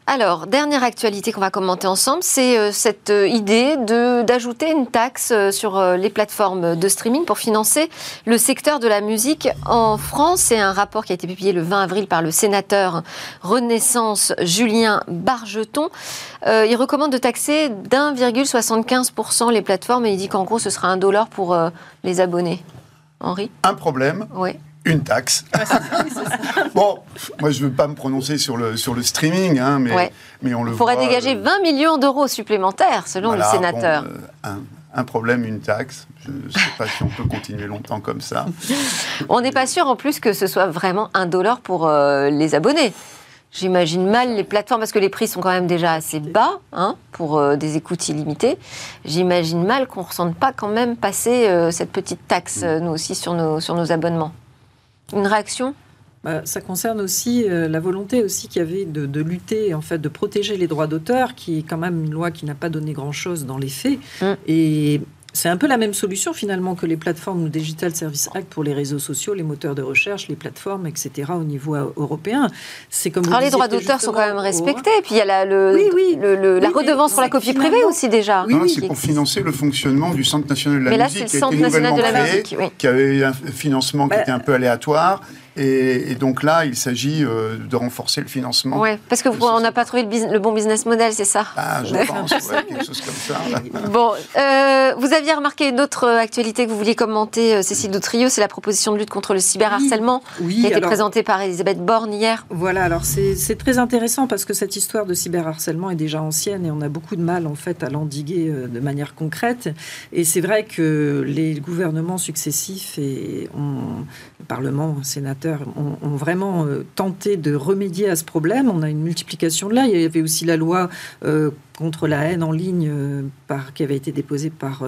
Alors, dernière actualité qu'on va commenter ensemble, c'est euh, cette euh, idée d'ajouter une taxe euh, sur les plateformes de streaming pour financer le secteur de la musique en France. C'est un rapport qui a été publié le 20 avril par le sénateur Renaissance Julien Bargeton. il recommande de taxer d'1,75% les plateformes et il dit qu'en gros, ce sera un dollar pour les abonnés. Henri? Un problème. Oui une taxe. <laughs> bon, moi je ne veux pas me prononcer sur le, sur le streaming, hein, mais, mais on le voit. Il faudrait dégager 20 euh, millions d'euros supplémentaires, selon le sénateur. Euh, un, problème, une taxe. Je ne sais pas si on peut continuer longtemps comme ça. on n'est pas sûr en plus que ce soit vraiment un dollar pour euh, les abonnés. J'imagine mal les plateformes, parce que les prix sont quand même déjà assez bas hein, pour des écoutes illimitées. J'imagine mal qu'on ne ressente pas quand même passer cette petite taxe, mm. nous aussi, sur nos, sur nos abonnements. Une réaction? Bah, ça concerne aussi euh, la volonté aussi qu'il y avait de, lutter, en fait, de protéger les droits d'auteur, qui est quand même une loi qui n'a pas donné grand-chose dans les faits. Mm. Et c'est un peu la même solution finalement que les plateformes Digital Service Act pour les réseaux sociaux, les moteurs de recherche, les plateformes, etc. au niveau euh, européen. C'est comme Alors les droits d'auteur sont quand même respectés. Et puis il y a la, le, la redevance pour la copie privée aussi déjà. Oui, c'est pour financer le fonctionnement du Centre national de la Mais musique. là, c'est le Centre national de la musique. Qui avait un financement qui bah, était un peu aléatoire et, donc là, il s'agit euh, de renforcer le financement. Oui, parce que on n'a pas trouvé le, bon business model, c'est ça? Ah, je <laughs> pense, quelque chose comme ça. <laughs> bon, euh, vous aviez remarqué une autre actualité que vous vouliez commenter, euh, Cécile Doutrio, c'est la proposition de lutte contre le cyberharcèlement oui, qui a été présentée par Elisabeth Borne hier. Voilà, alors c'est très intéressant parce que cette histoire de cyberharcèlement est déjà ancienne et on a beaucoup de mal en fait à l'endiguer de manière concrète. Et c'est vrai que les gouvernements successifs et on, le Parlement, le Ont, vraiment euh, tenté de remédier à ce problème. On a une multiplication de là. Il y avait aussi la loi euh, contre la haine en ligne euh, par, qui avait été déposée par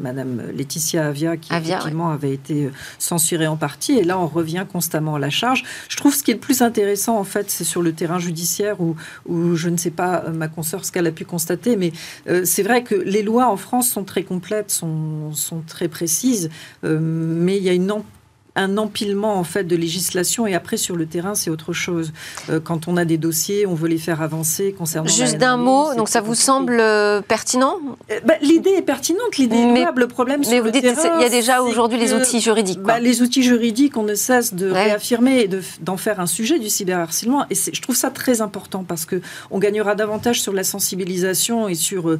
Madame Laetitia Avia, qui effectivement avait été censurée en partie. Et là, on revient constamment à la charge. Je trouve ce qui est le plus intéressant, en fait, c'est sur le terrain judiciaire où, où je ne sais pas, ma consoeur, ce qu'elle a pu constater, mais c'est vrai que les lois en France sont très complètes, sont, sont très précises, mais il y a une un empilement en fait de législation et après sur le terrain c'est autre chose. Euh, quand on a des dossiers, on veut les faire avancer concernant. Juste d'un mot, donc ça vous semble euh, pertinent? Euh, bah, L'idée est pertinente, l'idée est louable. Le problème, mais vous dites il y a déjà aujourd'hui les outils juridiques. Bah, les outils juridiques, on ne cesse de réaffirmer et d'en faire un sujet du cyberharcèlement et je trouve ça très important parce que on gagnera davantage sur la sensibilisation et sur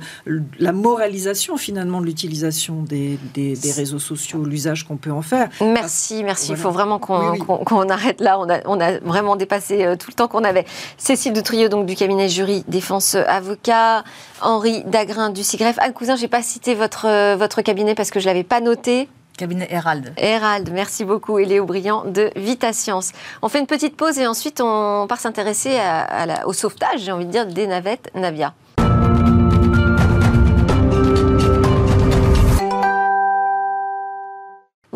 la moralisation finalement de l'utilisation des, des, des réseaux sociaux, l'usage qu'on peut en faire. Merci merci. Il faut vraiment qu'on arrête là. On a, on a, vraiment dépassé euh, tout le temps qu'on avait. Cécile Doutrieux, donc du cabinet jury défense avocat. Henri Dagrin du CIGREF. Anne Cousin, j'ai pas cité votre, euh, votre cabinet parce que je l'avais pas noté. Cabinet Herald. Herald, merci beaucoup. Et Léo Briand de Vita Science. On fait une petite pause et ensuite on part s'intéresser au sauvetage, j'ai envie de dire, des navettes Navia.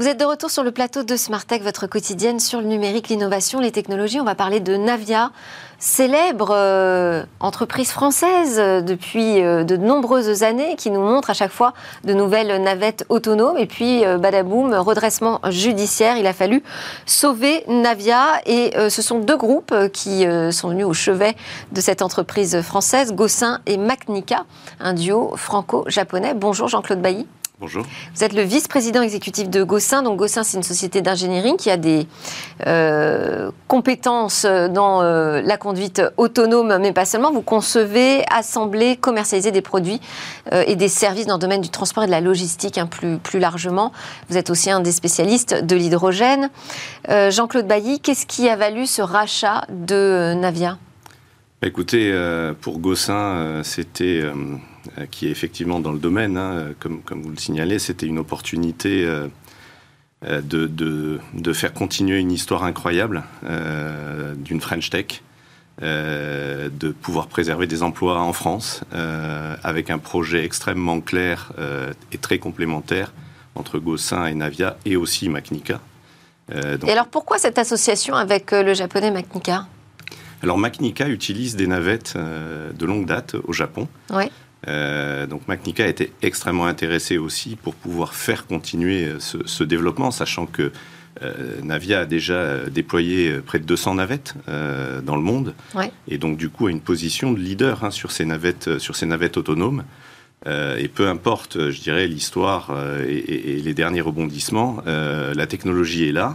Vous êtes de retour sur le plateau de Smartech, votre quotidienne sur le numérique, l'innovation, les technologies. On va parler de Navia, célèbre euh, entreprise française euh, depuis euh, de nombreuses années qui nous montre à chaque fois de nouvelles navettes autonomes. Et puis, badaboum, redressement judiciaire. Il a fallu sauver Navia. Et ce sont deux groupes qui sont venus au chevet de cette entreprise française, Gossin et Macnica, un duo franco-japonais. Bonjour Jean-Claude Bailly. Bonjour. Vous êtes le vice-président exécutif de Gossin. Donc Gossin, c'est une société d'ingénierie qui a des euh, compétences dans euh, la conduite autonome, mais pas seulement. Vous concevez, assemblez, commercialisez des produits euh, et des services dans le domaine du transport et de la logistique hein, plus, plus largement. Vous êtes aussi un des spécialistes de l'hydrogène. Jean-Claude Bailly, qu'est-ce qui a valu ce rachat de Navia? Écoutez, pour Gossin, c'était euh, qui est effectivement dans le domaine, hein, comme, comme, vous le signalez, c'était une opportunité euh, euh, de, de, de, faire continuer une histoire incroyable d'une French Tech. de pouvoir préserver des emplois en France avec un projet extrêmement clair et très complémentaire entre Gossin et Navia et aussi Macnica. et alors pourquoi cette association avec le japonais Macnica alors Macnica utilise des navettes de longue date au Japon. Oui. Euh, donc Macnica a été extrêmement intéressé aussi pour pouvoir faire continuer euh, ce, développement, sachant que euh, Navia a déjà déployé près de 200 navettes dans le monde, et donc du coup a une position de leader hein, sur ces navettes, sur ces navettes autonomes. et peu importe, je dirais, l'histoire et, les derniers rebondissements, la technologie est là.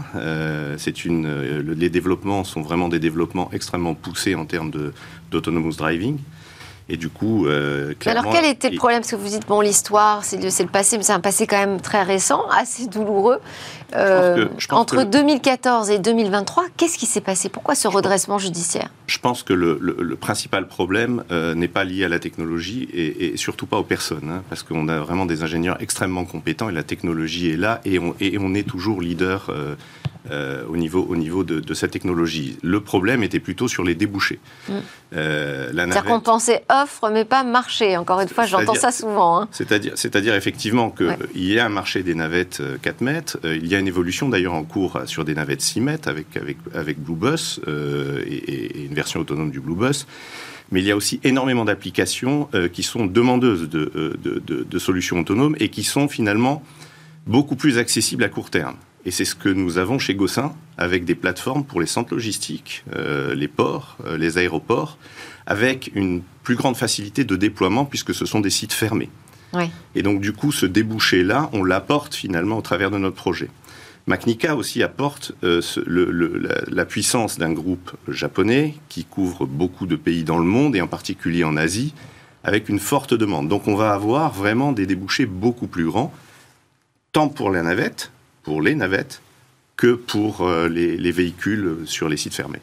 c'est une, les développements sont vraiment des développements extrêmement poussés en termes d'autonomous driving. Et du coup, euh, clairement, Alors, quel était le problème? Parce que vous dites, bon, l'histoire, c'est le, le, passé, mais c'est un passé quand même très récent, assez douloureux. Euh, entre 2014 et 2023, qu'est-ce qui s'est passé? Pourquoi ce redressement judiciaire? Je pense que le, le, principal problème euh, n'est pas lié à la technologie et, et surtout pas aux personnes, hein, parce qu'on a vraiment des ingénieurs extrêmement compétents et la technologie est là et on, et on est toujours leader. Euh, euh, au niveau, au niveau de, de, cette technologie. Le problème était plutôt sur les débouchés. Mm. Euh, C'est-à-dire qu'on pensait offre, mais pas marché. Encore une fois, j'entends ça souvent. Hein. C'est-à-dire, c'est-à-dire effectivement qu'il y a un marché des navettes 4 euh, mètres. Il y a une évolution d'ailleurs en cours sur des navettes 6 mètres avec, avec, avec Bluebus euh, et, et, une version autonome du Bluebus mais il y a aussi énormément d'applications euh, qui sont demandeuses de, de, de, de, solutions autonomes et qui sont finalement beaucoup plus accessibles à court terme. Et c'est ce que nous avons chez Gossin avec des plateformes pour les centres logistiques, euh, les ports, euh, les aéroports, avec une plus grande facilité de déploiement puisque ce sont des sites fermés. Et donc du coup, ce débouché-là, on l'apporte finalement au travers de notre projet. Macnica aussi apporte euh, la, puissance d'un groupe japonais qui couvre beaucoup de pays dans le monde et en particulier en Asie, avec une forte demande. Donc on va avoir vraiment des débouchés beaucoup plus grands, tant pour pour les navettes que pour euh, les, véhicules sur les sites fermés.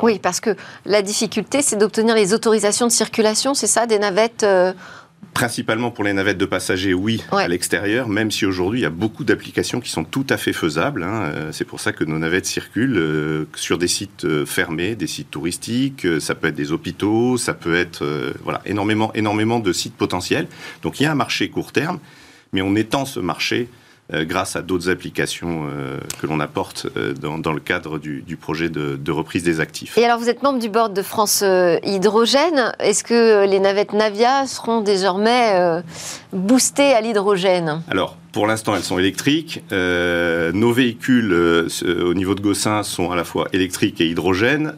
Oui, parce que la difficulté, c'est d'obtenir les autorisations de circulation, c'est ça, des navettes euh, Principalement pour les navettes de passagers, oui, à l'extérieur, même si aujourd'hui il y a beaucoup d'applications qui sont tout à fait faisables. Hein. Euh, c'est pour ça que nos navettes circulent sur des sites fermés, des sites touristiques, ça peut être des hôpitaux, ça peut être voilà, énormément, énormément de sites potentiels. Donc il y a un marché court terme, mais on étend ce marché euh, grâce à d'autres applications euh, que l'on apporte euh, dans, le cadre du, projet de, reprise des actifs. Et alors, vous êtes membre du board de France Hydrogène. Est-ce que les navettes Navia seront désormais boostées à l'hydrogène? Alors, pour l'instant, elles sont électriques. nos véhicules au niveau de Gossin sont à la fois électriques et hydrogène.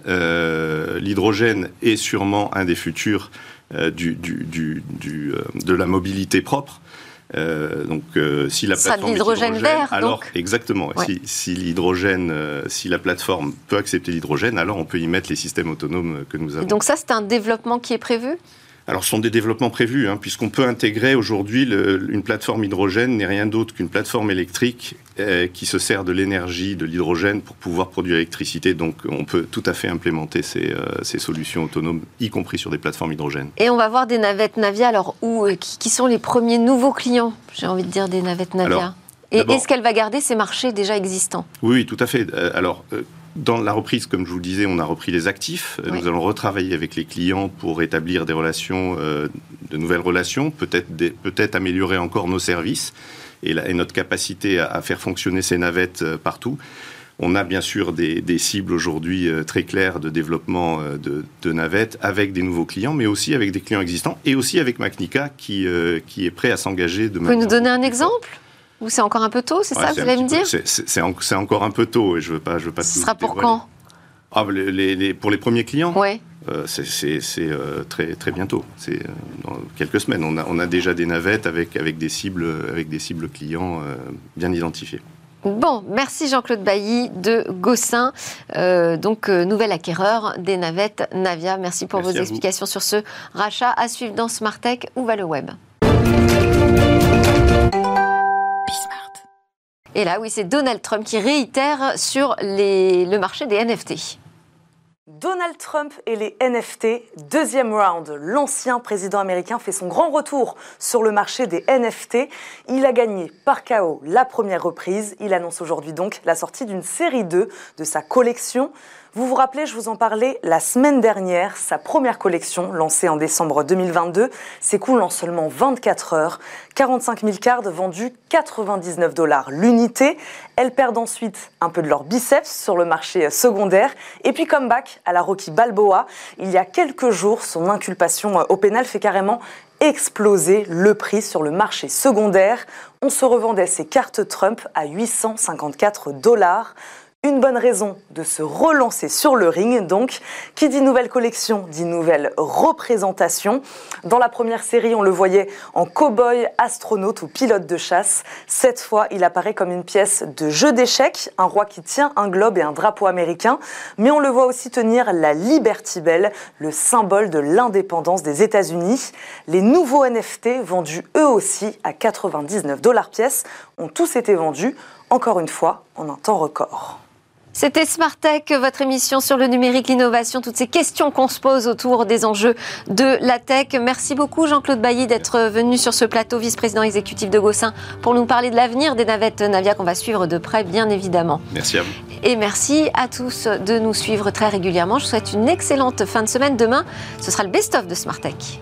L'hydrogène est sûrement un des futurs du, de la mobilité propre. Euh, donc, euh, si la plateforme l'hydrogène vert, alors exactement. Si, l'hydrogène, euh, si la plateforme peut accepter l'hydrogène, alors on peut y mettre les systèmes autonomes que nous avons. donc ça, c'est un développement qui est prévu? Alors, ce sont des développements prévus, hein, puisqu'on peut intégrer aujourd'hui une plateforme hydrogène n'est rien d'autre qu'une plateforme électrique euh, qui se sert de l'énergie de l'hydrogène pour pouvoir produire l'électricité. Donc, on peut tout à fait implémenter ces, euh, ces, solutions autonomes, y compris sur des plateformes hydrogène. Et on va voir des navettes Navia. Alors, où, euh, qui, sont les premiers nouveaux clients J'ai envie de dire des navettes Navia? Et est-ce qu'elle va garder ces marchés déjà existants? Oui, tout à fait. alors, dans la reprise, comme je vous le disais, on a repris les actifs. Nous allons retravailler avec les clients pour établir des relations, de nouvelles relations, peut-être peut améliorer encore nos services et, notre capacité à, faire fonctionner ces navettes partout. On a bien sûr des, cibles aujourd'hui euh, très claires de développement euh, de, navettes avec des nouveaux clients, mais aussi avec des clients existants et aussi avec Macnica qui, euh, qui est prêt à s'engager de Vous pouvez nous donner un exemple? Ou c'est encore un peu tôt, c'est ça, vous allez me dire C'est encore un peu tôt et je veux pas, je veux pas. Ce sera pour quand? Ah, les, Pour les premiers clients? Oui. c'est très, très bientôt. C'est dans quelques semaines. On a, on a déjà des navettes avec, avec, des, cibles, avec des cibles clients bien identifiées. Bon, merci Jean-Claude Bailly de Gossin, euh, donc euh, nouvel acquéreur des navettes Navia. Merci pour vos explications sur ce rachat. À suivre dans Smartech. Où va le web Et là, oui, c'est Donald Trump qui réitère sur le marché des NFT. Donald Trump et les NFT, deuxième round. L'ancien président américain fait son grand retour sur le marché des NFT. Il a gagné par KO la première reprise. Il annonce aujourd'hui donc la sortie d'une série 2 de sa collection. Vous vous rappelez, je vous en parlais la semaine dernière, sa première collection, lancée en décembre 2022, s'écoule en seulement 24 heures. 45 000 cartes vendues, 99 dollars l'unité. Elles perdent ensuite un peu de leur biceps sur le marché secondaire. Et puis comeback à la Rocky Balboa. Il y a quelques jours, son inculpation au pénal fait carrément exploser le prix sur le marché secondaire. On se revendait ces cartes Trump à 854 dollars. Une bonne raison de se relancer sur le ring, donc. Qui dit nouvelle collection dit nouvelle représentation. Dans la première série, on le voyait en cow-boy, astronaute ou pilote de chasse. Cette fois, il apparaît comme une pièce de jeu d'échecs, un roi qui tient un globe et un drapeau américain. Mais on le voit aussi tenir la Liberty Bell, le symbole de l'indépendance des États-Unis. Les nouveaux NFT, vendus eux aussi à 99 dollars pièce, ont tous été vendus, encore une fois, en un temps record. C'était Smart Tech, votre émission sur le numérique, l'innovation, toutes ces questions qu'on se pose autour des enjeux de la tech. Merci beaucoup Jean-Claude Bailly d'être venu sur ce plateau, vice-président exécutif de Gossin, pour nous parler de l'avenir des navettes Navia qu'on va suivre de près, bien évidemment. Merci à vous. Et merci à tous de nous suivre très régulièrement. Je vous souhaite une excellente fin de semaine. Demain, ce sera le best-of de Smart Tech.